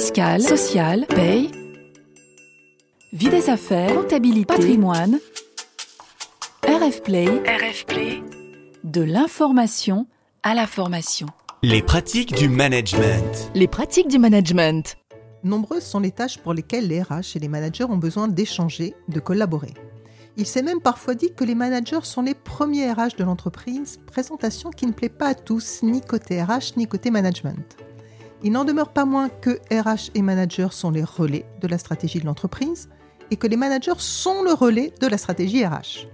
fiscale, sociale, paye, vie des affaires, comptabilité, patrimoine. RF Play, RF Play, de l'information à la formation. Les pratiques du management. Les pratiques du management. Nombreuses sont les tâches pour lesquelles les RH et les managers ont besoin d'échanger, de collaborer. Il s'est même parfois dit que les managers sont les premiers RH de l'entreprise, présentation qui ne plaît pas à tous, ni côté RH ni côté management. Il n'en demeure pas moins que RH et managers sont les relais de la stratégie de l'entreprise et que les managers sont le relais de la stratégie RH.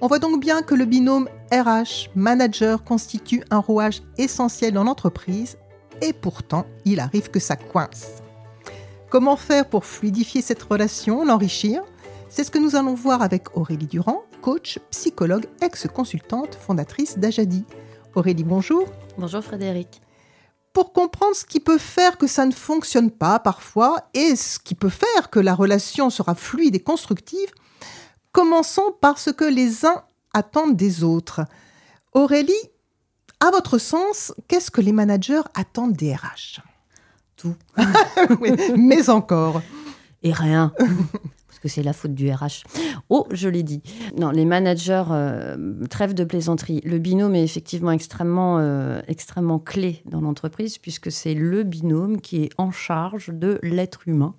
On voit donc bien que le binôme RH-manager constitue un rouage essentiel dans l'entreprise et pourtant il arrive que ça coince. Comment faire pour fluidifier cette relation, l'enrichir? C'est ce que nous allons voir avec Aurélie Durand, coach, psychologue, ex-consultante, fondatrice d'Ajadi. Aurélie, bonjour. Bonjour Frédéric pour comprendre ce qui peut faire que ça ne fonctionne pas parfois et ce qui peut faire que la relation sera fluide et constructive, commençons par ce que les uns attendent des autres. Aurélie, à votre sens, qu'est-ce que les managers attendent des RH Tout. mais encore. Et rien que c'est la faute du RH. Oh, je l'ai dit. Non, les managers, euh, trêve de plaisanterie. Le binôme est effectivement extrêmement, euh, extrêmement clé dans l'entreprise, puisque c'est le binôme qui est en charge de l'être humain.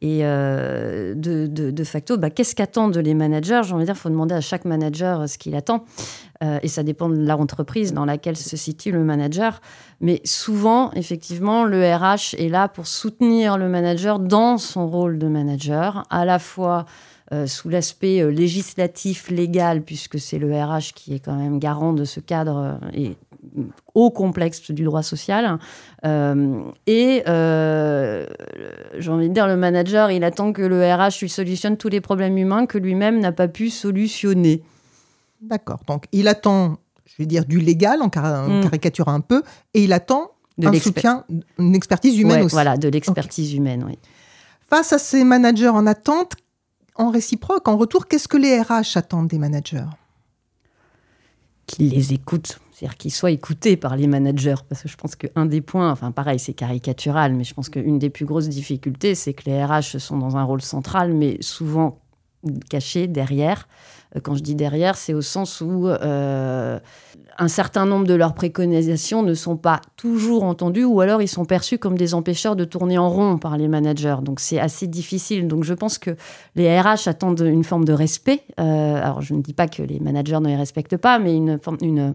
Et euh, de, facto, bah, qu'est-ce qu'attendent les managers? J'ai envie de dire, il faut demander à chaque manager ce qu'il attend. Euh, et ça dépend de l'entreprise dans laquelle se situe le manager. Mais souvent, effectivement, le RH est là pour soutenir le manager dans son rôle de manager, à la fois euh, sous l'aspect législatif, légal, puisque c'est le RH qui est quand même garant de ce cadre et au complexe du droit social. Euh, et euh, j'ai envie de dire, le manager, il attend que le RH lui solutionne tous les problèmes humains que lui-même n'a pas pu solutionner. D'accord. Donc, il attend, je vais dire, du légal, en, mm. caricature un peu, et il attend de un soutien, une expertise humaine aussi. Voilà, de l'expertise humaine, oui. Face à ces managers en attente, en réciproque, en retour, qu'est-ce que les RH attendent des managers? Qu'ils les écoutent c'est-à-dire qu'ils soient écoutés par les managers. Parce que je pense qu'un des points, enfin pareil, c'est caricatural, mais je pense qu'une des plus grosses difficultés, c'est que les RH sont dans un rôle central, mais souvent cachés derrière. Euh, quand je dis derrière, c'est au sens où euh, un certain nombre de leurs préconisations ne sont pas toujours entendues ou alors ils sont perçus comme des empêcheurs de tourner en rond par les managers. Donc c'est assez difficile. Donc je pense que les RH attendent une forme de respect. Euh, alors je ne dis pas que les managers ne les respectent pas, mais une, une,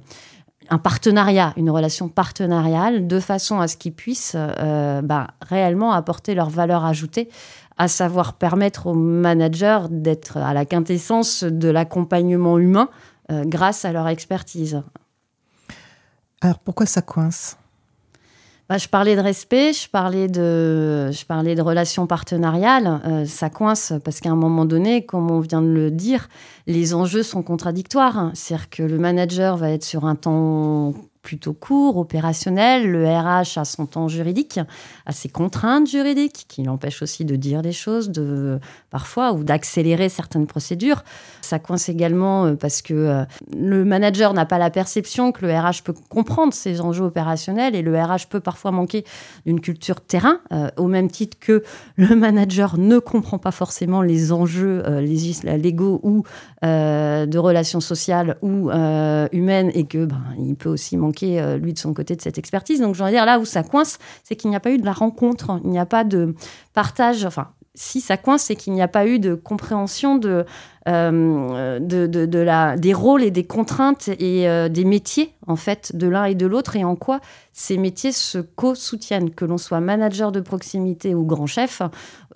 un partenariat, une relation partenariale, de façon à ce qu'ils puissent bah, réellement apporter leur valeur ajoutée, à savoir permettre aux managers d'être à la quintessence de l'accompagnement humain euh, grâce à leur expertise. Alors pourquoi ça coince? Bah, je parlais de respect, je parlais de, je parlais de relations partenariales. Euh, ça coince parce qu'à un moment donné, comme on vient de le dire, les enjeux sont contradictoires. C'est-à-dire que le manager va être sur un temps plutôt court, opérationnel. Le RH a son temps juridique, a ses contraintes juridiques qui l'empêchent aussi de dire des choses de, parfois ou d'accélérer certaines procédures. Ça coince également euh, parce que euh, le manager n'a pas la perception que le RH peut comprendre ces enjeux opérationnels et le RH peut parfois manquer d'une culture terrain, euh, au même titre que le manager ne comprend pas forcément les enjeux légaux ou de relations sociales ou humaines et que ben, il peut aussi manquer euh, lui, de son côté, de cette expertise. Donc, je dire, là où ça coince, c'est qu'il n'y a pas eu de la rencontre, il n'y a pas de partage, enfin, si ça coince, c'est qu'il n'y a pas eu de compréhension de, euh, des rôles et des contraintes et euh, des métiers, en fait, de l'un et de l'autre, et en quoi ces métiers se co-soutiennent, que l'on soit manager de proximité ou grand chef,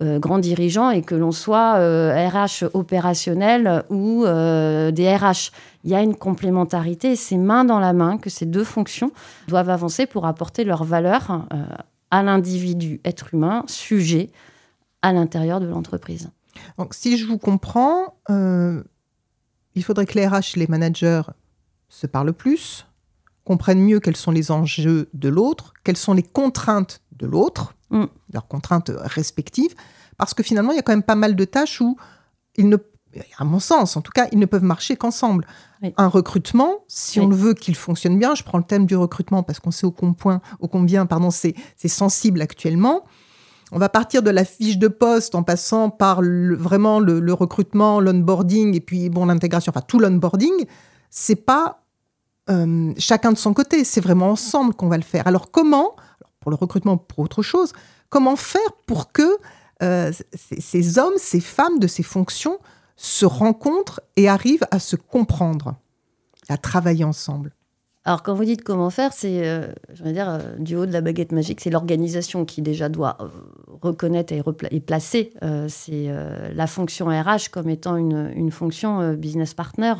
euh, grand dirigeant, et que l'on soit RH opérationnel ou des RH. Il y a une complémentarité, et c'est main dans la main que ces deux fonctions doivent avancer pour apporter leur valeur à l'individu, être humain, sujet, à l'intérieur de l'entreprise. Donc, si je vous comprends, euh, il faudrait que les RH et les managers se parlent plus, comprennent mieux quels sont les enjeux de l'autre, quelles sont les contraintes de l'autre, mm. leurs contraintes respectives, parce que finalement, il y a quand même pas mal de tâches où ils ne à mon sens, en tout cas, ils ne peuvent marcher qu'ensemble. Un recrutement, si on veut qu'il fonctionne bien, je prends le thème du recrutement parce qu'on sait au, combien, au combien pardon, c'est sensible actuellement, on va partir de la fiche de poste en passant par vraiment le, recrutement, l'onboarding et puis bon l'intégration, enfin tout l'onboarding. C'est pas euh, chacun de son côté, c'est vraiment ensemble qu'on va le faire. Alors comment, pour le recrutement, pour autre chose, comment faire pour que euh, ces hommes, ces femmes de ces fonctions se rencontrent et arrivent à se comprendre, à travailler ensemble? Alors, quand vous dites comment faire, c'est, euh, je dire, euh, du haut de la baguette magique, c'est l'organisation qui déjà doit euh, reconnaître et, placer c'est la fonction RH comme étant une, une fonction business partner,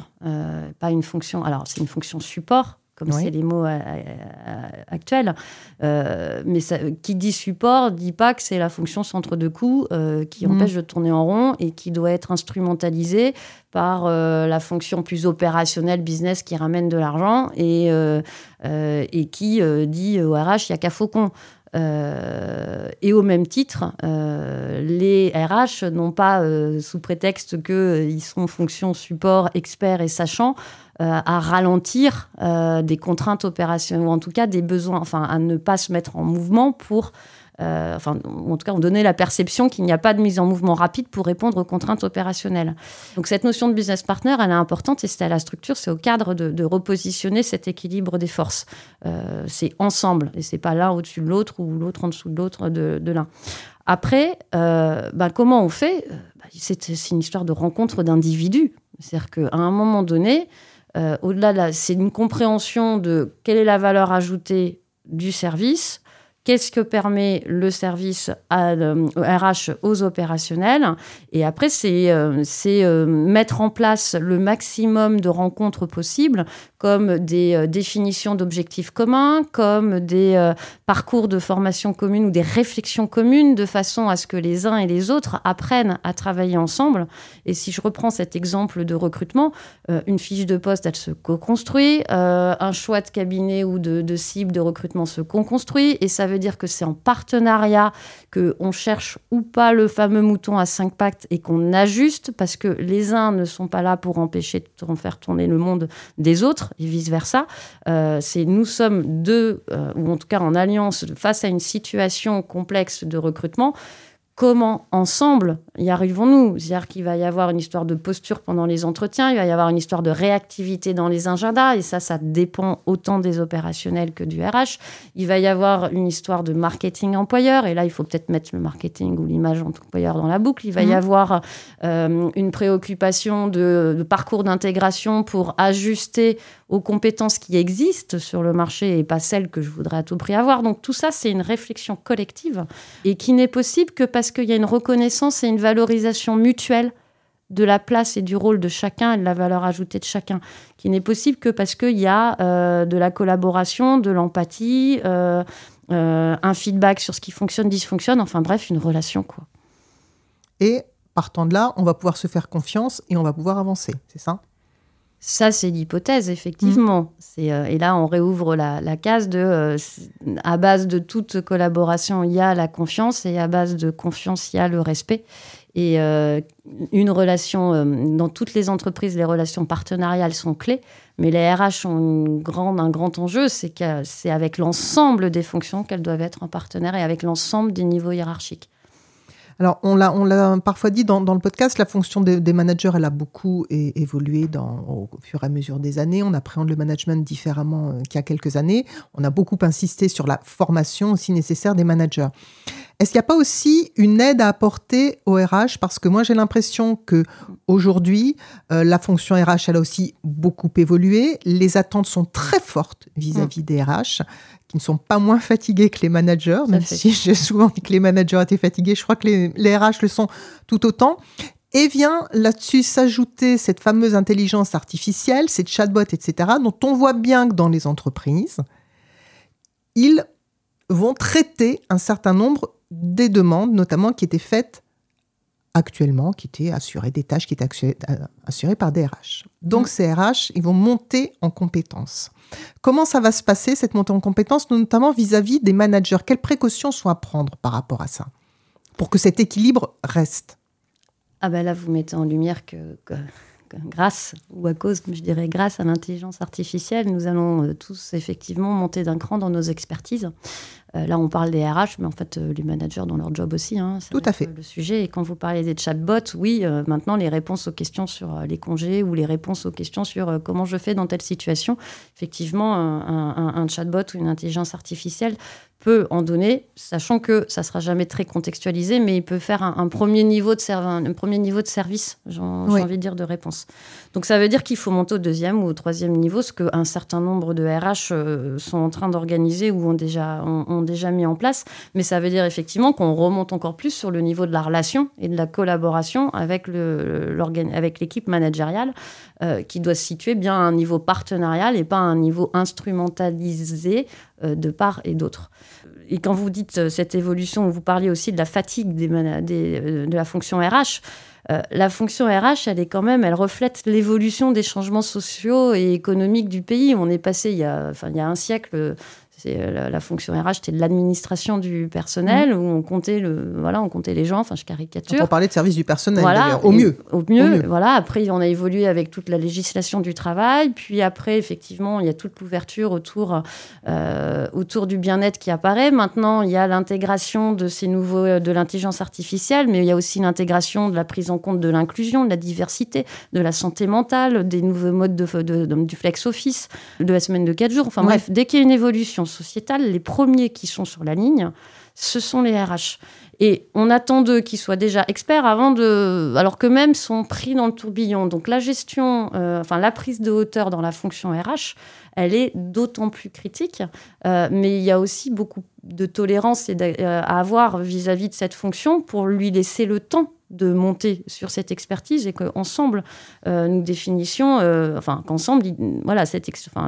pas une fonction. Alors, c'est une fonction support comme c'est les mots euh, euh, actuels. Euh, mais ça, qui dit support dit pas que c'est la fonction centre de coût qui mm. empêche de tourner en rond et qui doit être instrumentalisée par la fonction plus opérationnelle business qui ramène de l'argent et, et qui dit au RH il n'y a qu'à faucon. Et au même titre, les RH n'ont pas, sous prétexte qu'ils sont fonction support, expert et sachant, euh, à ralentir euh, des contraintes opérationnelles, ou en tout cas des besoins, enfin à ne pas se mettre en mouvement pour euh, enfin, en tout cas, on donnait la perception qu'il n'y a pas de mise en mouvement rapide pour répondre aux contraintes opérationnelles. Donc, cette notion de business partner, elle est importante et c'est à la structure, c'est au cadre de, repositionner cet équilibre des forces. c'est ensemble et c'est pas l'un au-dessus de l'autre ou l'autre en dessous de l'autre de, l'un. Après, bah, comment on fait? Bah, c'est, une histoire de rencontre d'individus. C'est-à-dire qu'à un moment donné, euh, au-delà, c'est une compréhension de quelle est la valeur ajoutée du service, qu'est-ce que permet le service à, RH aux opérationnels. Et après, c'est euh, euh, mettre en place le maximum de rencontres possibles comme des euh, définitions d'objectifs communs, comme des parcours de formation commune ou des réflexions communes, de façon à ce que les uns et les autres apprennent à travailler ensemble. Et si je reprends cet exemple de recrutement, une fiche de poste, elle se co-construit, un choix de cabinet ou de, de cible de recrutement se co-construit, et ça veut dire que c'est en partenariat qu'on cherche ou pas le fameux mouton à cinq pattes et qu'on ajuste, parce que les uns ne sont pas là pour empêcher de faire tourner le monde des autres, et vice-versa. Euh, nous sommes deux, euh, ou en tout cas en alliance, face à une situation complexe de recrutement comment ensemble y arrivons-nous? C'est-à-dire qu'il va y avoir une histoire de posture pendant les entretiens, il va y avoir une histoire de réactivité dans les agendas, et ça, ça dépend autant des opérationnels que du RH. Il va y avoir une histoire de marketing employeur, et là, il faut peut-être mettre le marketing ou l'image employeur dans la boucle. Il va y mhm. avoir euh, une préoccupation de parcours d'intégration pour ajuster aux compétences qui existent sur le marché et pas celles que je voudrais à tout prix avoir. Donc tout ça, c'est une réflexion collective et qui n'est possible que parce qu'il y a une reconnaissance et une valorisation mutuelle de la place et du rôle de chacun et de la valeur ajoutée de chacun, qui n'est possible que parce qu'il y a euh, de la collaboration, de l'empathie, euh, euh, un feedback sur ce qui fonctionne, dysfonctionne, enfin bref, une relation. quoi. Et partant de là, on va pouvoir se faire confiance et on va pouvoir avancer, c'est ça? Ça, c'est l'hypothèse, effectivement. Mm. Euh, et là, on réouvre la, case de, euh, à base de toute collaboration, il y a la confiance, et à base de confiance, il y a le respect. Et euh, une relation, dans toutes les entreprises, les relations partenariales sont clés, mais les RH ont une grande, un grand enjeu, c'est que c'est avec l'ensemble des fonctions qu'elles doivent être en partenaire et avec l'ensemble des niveaux hiérarchiques. Alors, on l'a, on l'a parfois dit dans, le podcast, la fonction des, managers, elle a beaucoup évolué dans, au fur et à mesure des années. On appréhende le management différemment euh, qu'il y a quelques années. On a beaucoup insisté sur la formation aussi nécessaire des managers. Est-ce qu'il n'y a pas aussi une aide à apporter au RH Parce que moi, j'ai l'impression que aujourd'hui, euh, la fonction RH, elle a aussi beaucoup évolué. Les attentes sont très fortes vis-à-vis -vis des RH qui ne sont pas moins fatigués que les managers, même si j'ai souvent dit que les managers étaient fatigués, je crois que les, RH le sont tout autant. Et vient là-dessus s'ajouter cette fameuse intelligence artificielle, ces chatbots, etc., dont on voit bien que dans les entreprises, ils vont traiter un certain nombre des demandes, notamment qui étaient faites actuellement, qui étaient assurées, des tâches qui étaient assurées par des RH. Donc mmh. ces RH, ils vont monter en compétences. Comment ça va se passer, cette montée en compétences, notamment vis-à-vis des managers? Quelles précautions sont à prendre par rapport à ça pour que cet équilibre reste? Ah ben là, vous mettez en lumière que, grâce, ou à cause, je dirais grâce à l'intelligence artificielle, nous allons euh, tous effectivement monter d'un cran dans nos expertises. Euh, là, on parle des RH, mais en fait, euh, les managers dans leur job aussi. Hein, Tout à fait. Le sujet. Et quand vous parlez des chatbots, oui, maintenant, les réponses aux questions sur les congés ou les réponses aux questions sur comment je fais dans telle situation, effectivement, un, un chatbot ou une intelligence artificielle peut en donner, sachant que ça sera jamais très contextualisé, mais il peut faire un, premier, niveau de un, premier niveau de service, j'ai envie de dire, de réponse. Donc ça veut dire qu'il faut monter au deuxième ou au troisième niveau, ce qu'un certain nombre de RH euh, sont en train d'organiser ou ont déjà, ont, déjà mis en place. Mais ça veut dire effectivement qu'on remonte encore plus sur le niveau de la relation et de la collaboration avec l'équipe managériale, euh, qui doit se situer bien à un niveau partenarial et pas à un niveau instrumentalisé euh, de part et d'autre. Et quand vous dites euh, cette évolution, vous parliez aussi de la fatigue des, de la fonction RH. la fonction RH, elle est quand même, elle reflète l'évolution des changements sociaux et économiques du pays. On est passé il y a, enfin, il y a un siècle c'est euh, la, fonction RH, c'était de l'administration du personnel, mmh. où on comptait, le, voilà, on comptait les gens, enfin je caricature. On parlait de service du personnel, voilà, au, mieux. au, mieux. Voilà, après on a évolué avec toute la législation du travail, puis après effectivement il y a toute l'ouverture autour, euh, autour du bien-être qui apparaît. Maintenant il y a l'intégration de ces nouveaux, euh, de l'intelligence artificielle, mais il y a aussi l'intégration de la prise en compte de l'inclusion, de la diversité, de la santé mentale, des nouveaux modes de, du flex office, de la semaine de 4 jours. Enfin bref, dès qu'il y a une évolution sociétale, les premiers qui sont sur la ligne, ce sont les RH. Et on attend d'eux qu'ils soient déjà experts avant de. Alors que même sont pris dans le tourbillon. Donc la gestion, euh, enfin la prise de hauteur dans la fonction RH, elle est d'autant plus critique. Euh, mais il y a aussi beaucoup de tolérance euh, à avoir vis à -vis de cette fonction pour lui laisser le temps de monter sur cette expertise et qu'ensemble, euh, nous définissions, euh, enfin, qu'ensemble, voilà,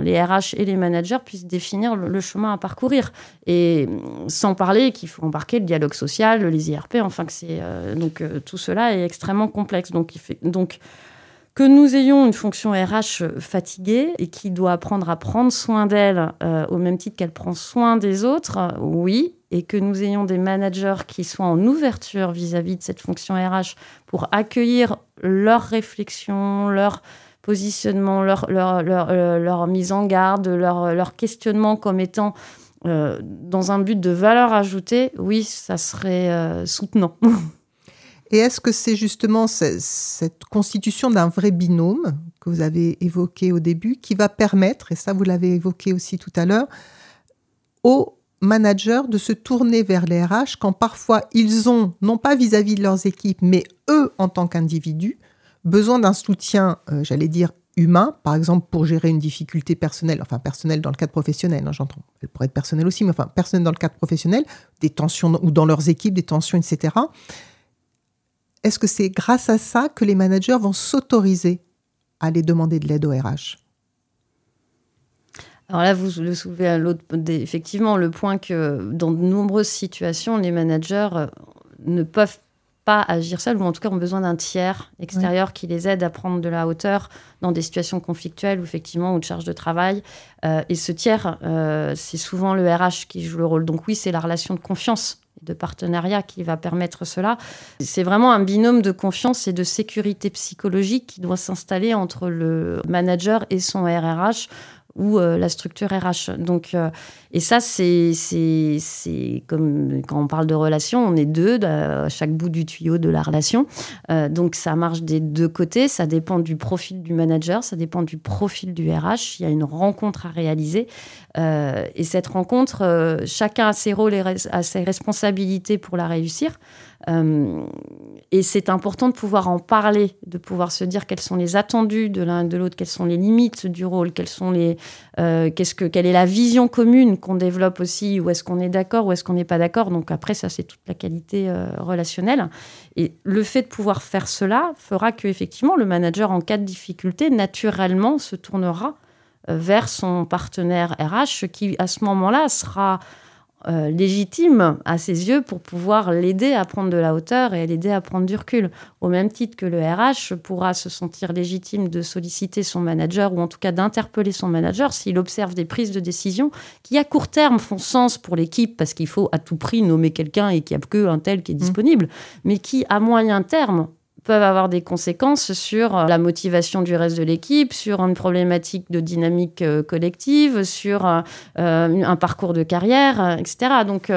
les RH et les managers puissent définir le, chemin à parcourir. Et sans parler qu'il faut embarquer le dialogue social, les IRP, enfin, que c'est. Euh, donc, tout cela est extrêmement complexe. Donc, il fait, donc, que nous ayons une fonction RH fatiguée et qui doit apprendre à prendre soin d'elle au même titre qu'elle prend soin des autres, oui, et que nous ayons des managers qui soient en ouverture vis-à-vis de cette fonction RH pour accueillir leurs réflexions, leur positionnement, leur, leur, leur, euh, mise en garde, leur, questionnement comme étant euh, dans un but de valeur ajoutée, oui, ça serait euh, soutenant. Et est-ce que c'est justement cette constitution d'un vrai binôme que vous avez évoqué au début qui va permettre, et ça vous l'avez évoqué aussi tout à l'heure, aux managers de se tourner vers les RH quand parfois ils ont, non pas vis-à-vis de leurs équipes, mais eux en tant qu'individus, besoin d'un soutien, euh, j'allais dire, humain, par exemple pour gérer une difficulté personnelle, enfin personnelle dans le cadre professionnel, hein, j'entends, elle pourrait être personnelle aussi, mais enfin personnelle dans le cadre professionnel, des tensions ou dans leurs équipes, des tensions, etc. Est-ce que c'est grâce à ça que les managers vont s'autoriser à aller demander de l'aide au RH alors là, vous le soulevez à l'autre, effectivement, le point que dans de nombreuses situations, les managers euh, ne peuvent pas agir seuls, ou en tout cas ont besoin d'un tiers extérieur qui les aide à prendre de la hauteur dans des situations conflictuelles, ou effectivement, ou de charge de travail. Euh, et ce tiers, euh, c'est souvent le RH qui joue le rôle. Donc oui, c'est la relation de confiance de partenariat qui va permettre cela. C'est vraiment un binôme de confiance et de sécurité psychologique qui doit s'installer entre le manager et son RRH ou euh, la structure RH. Donc, euh, et ça, c'est, comme quand on parle de relation, on est deux à chaque bout du tuyau de la relation. Euh, donc, ça marche des deux côtés. Ça dépend du profil du manager, ça dépend du profil du RH. Il y a une rencontre à réaliser. et cette rencontre, chacun a ses rôles et a ses responsabilités pour la réussir. Euh, et c'est important de pouvoir en parler, de pouvoir se dire quels sont les attendus de l'un et de l'autre, quelles sont les limites du rôle, quelles sont les, euh, qu'est-ce que, quelle est la vision commune qu'on développe aussi, où est-ce qu'on est d'accord, où est-ce qu'on n'est pas d'accord. Donc après, ça, c'est toute la qualité euh, relationnelle. Et le fait de pouvoir faire cela fera que effectivement, le manager, en cas de difficulté, naturellement se tournera vers son partenaire RH, qui à ce moment-là sera euh, légitime à ses yeux pour pouvoir l'aider à prendre de la hauteur et l'aider à prendre du recul. Au même titre que le RH pourra se sentir légitime de solliciter son manager ou en tout cas d'interpeller son manager s'il observe des prises de décision qui à court terme font sens pour l'équipe parce qu'il faut à tout prix nommer quelqu'un et qu'il n'y a que un tel qui est mmh. disponible, mais qui à moyen terme peuvent avoir des conséquences sur la motivation du reste de l'équipe, sur une problématique de dynamique collective, sur un parcours de carrière, etc. Donc,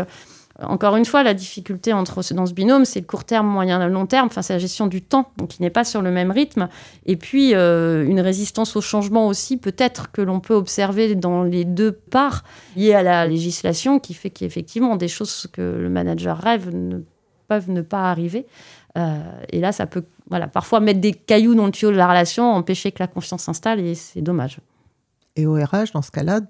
encore une fois, la difficulté entre, dans ce binôme, c'est le court terme, moyen, long terme. Enfin, c'est la gestion du temps, donc qui n'est pas sur le même rythme. Et puis, euh, une résistance au changement aussi, peut-être que l'on peut observer dans les deux parts liées à la législation, qui fait qu'effectivement, des choses que le manager rêve ne peuvent ne pas arriver. Euh, et là, ça peut, voilà, parfois mettre des cailloux dans le tuyau de la relation, empêcher que la confiance s'installe, et c'est dommage et au RH, dans ce cas-là,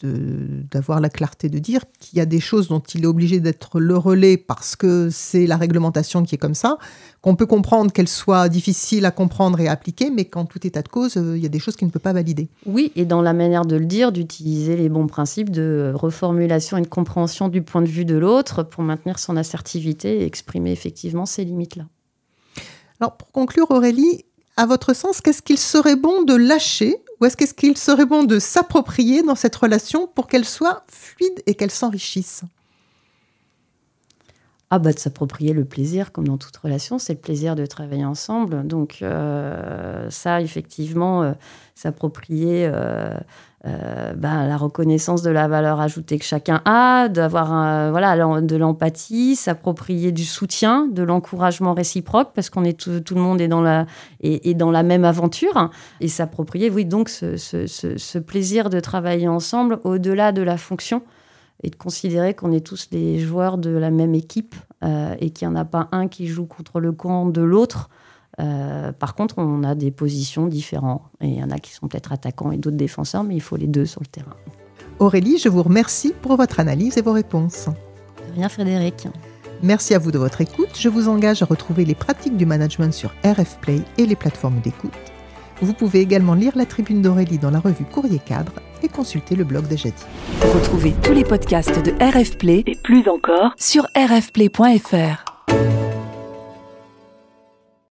d'avoir la clarté de dire qu'il y a des choses dont il est obligé d'être le relais parce que c'est la réglementation qui est comme ça, qu'on peut comprendre qu'elle soit difficile à comprendre et à appliquer, mais qu'en tout état de cause, euh, il y a des choses qu'il ne peut pas valider. Oui, et dans la manière de le dire, d'utiliser les bons principes de reformulation et de compréhension du point de vue de l'autre pour maintenir son assertivité et exprimer effectivement ces limites-là. Alors, pour conclure, Aurélie, à votre sens, qu'est-ce qu'il serait bon de lâcher ou est-ce qu'il serait bon de s'approprier dans cette relation pour qu'elle soit fluide et qu'elle s'enrichisse? Ah bah de s'approprier le plaisir, comme dans toute relation, c'est le plaisir de travailler ensemble. Donc euh, ça, effectivement, euh, s'approprier euh, ben, la reconnaissance de la valeur ajoutée que chacun a, d'avoir voilà, de l'empathie, s'approprier du soutien, de l'encouragement réciproque, parce qu'on est tout, le monde est dans la, est, dans la même aventure, et s'approprier, oui, donc ce, ce, plaisir de travailler ensemble au-delà de la fonction, et de considérer qu'on est tous des joueurs de la même équipe, euh, et qu'il n'y en a pas un qui joue contre le camp de l'autre, euh, par contre, on a des positions différentes. Et il y en a qui sont peut-être attaquants et d'autres défenseurs, mais il faut les deux sur le terrain. Aurélie, je vous remercie pour votre analyse et vos réponses. De rien, Frédéric. Merci à vous de votre écoute. Je vous engage à retrouver les pratiques du management sur RF Play et les plateformes d'écoute. Vous pouvez également lire la tribune d'Aurélie dans la revue Courrier Cadre et consulter le blog de Jadi. Retrouvez tous les podcasts de RF Play et plus encore sur rfplay.fr.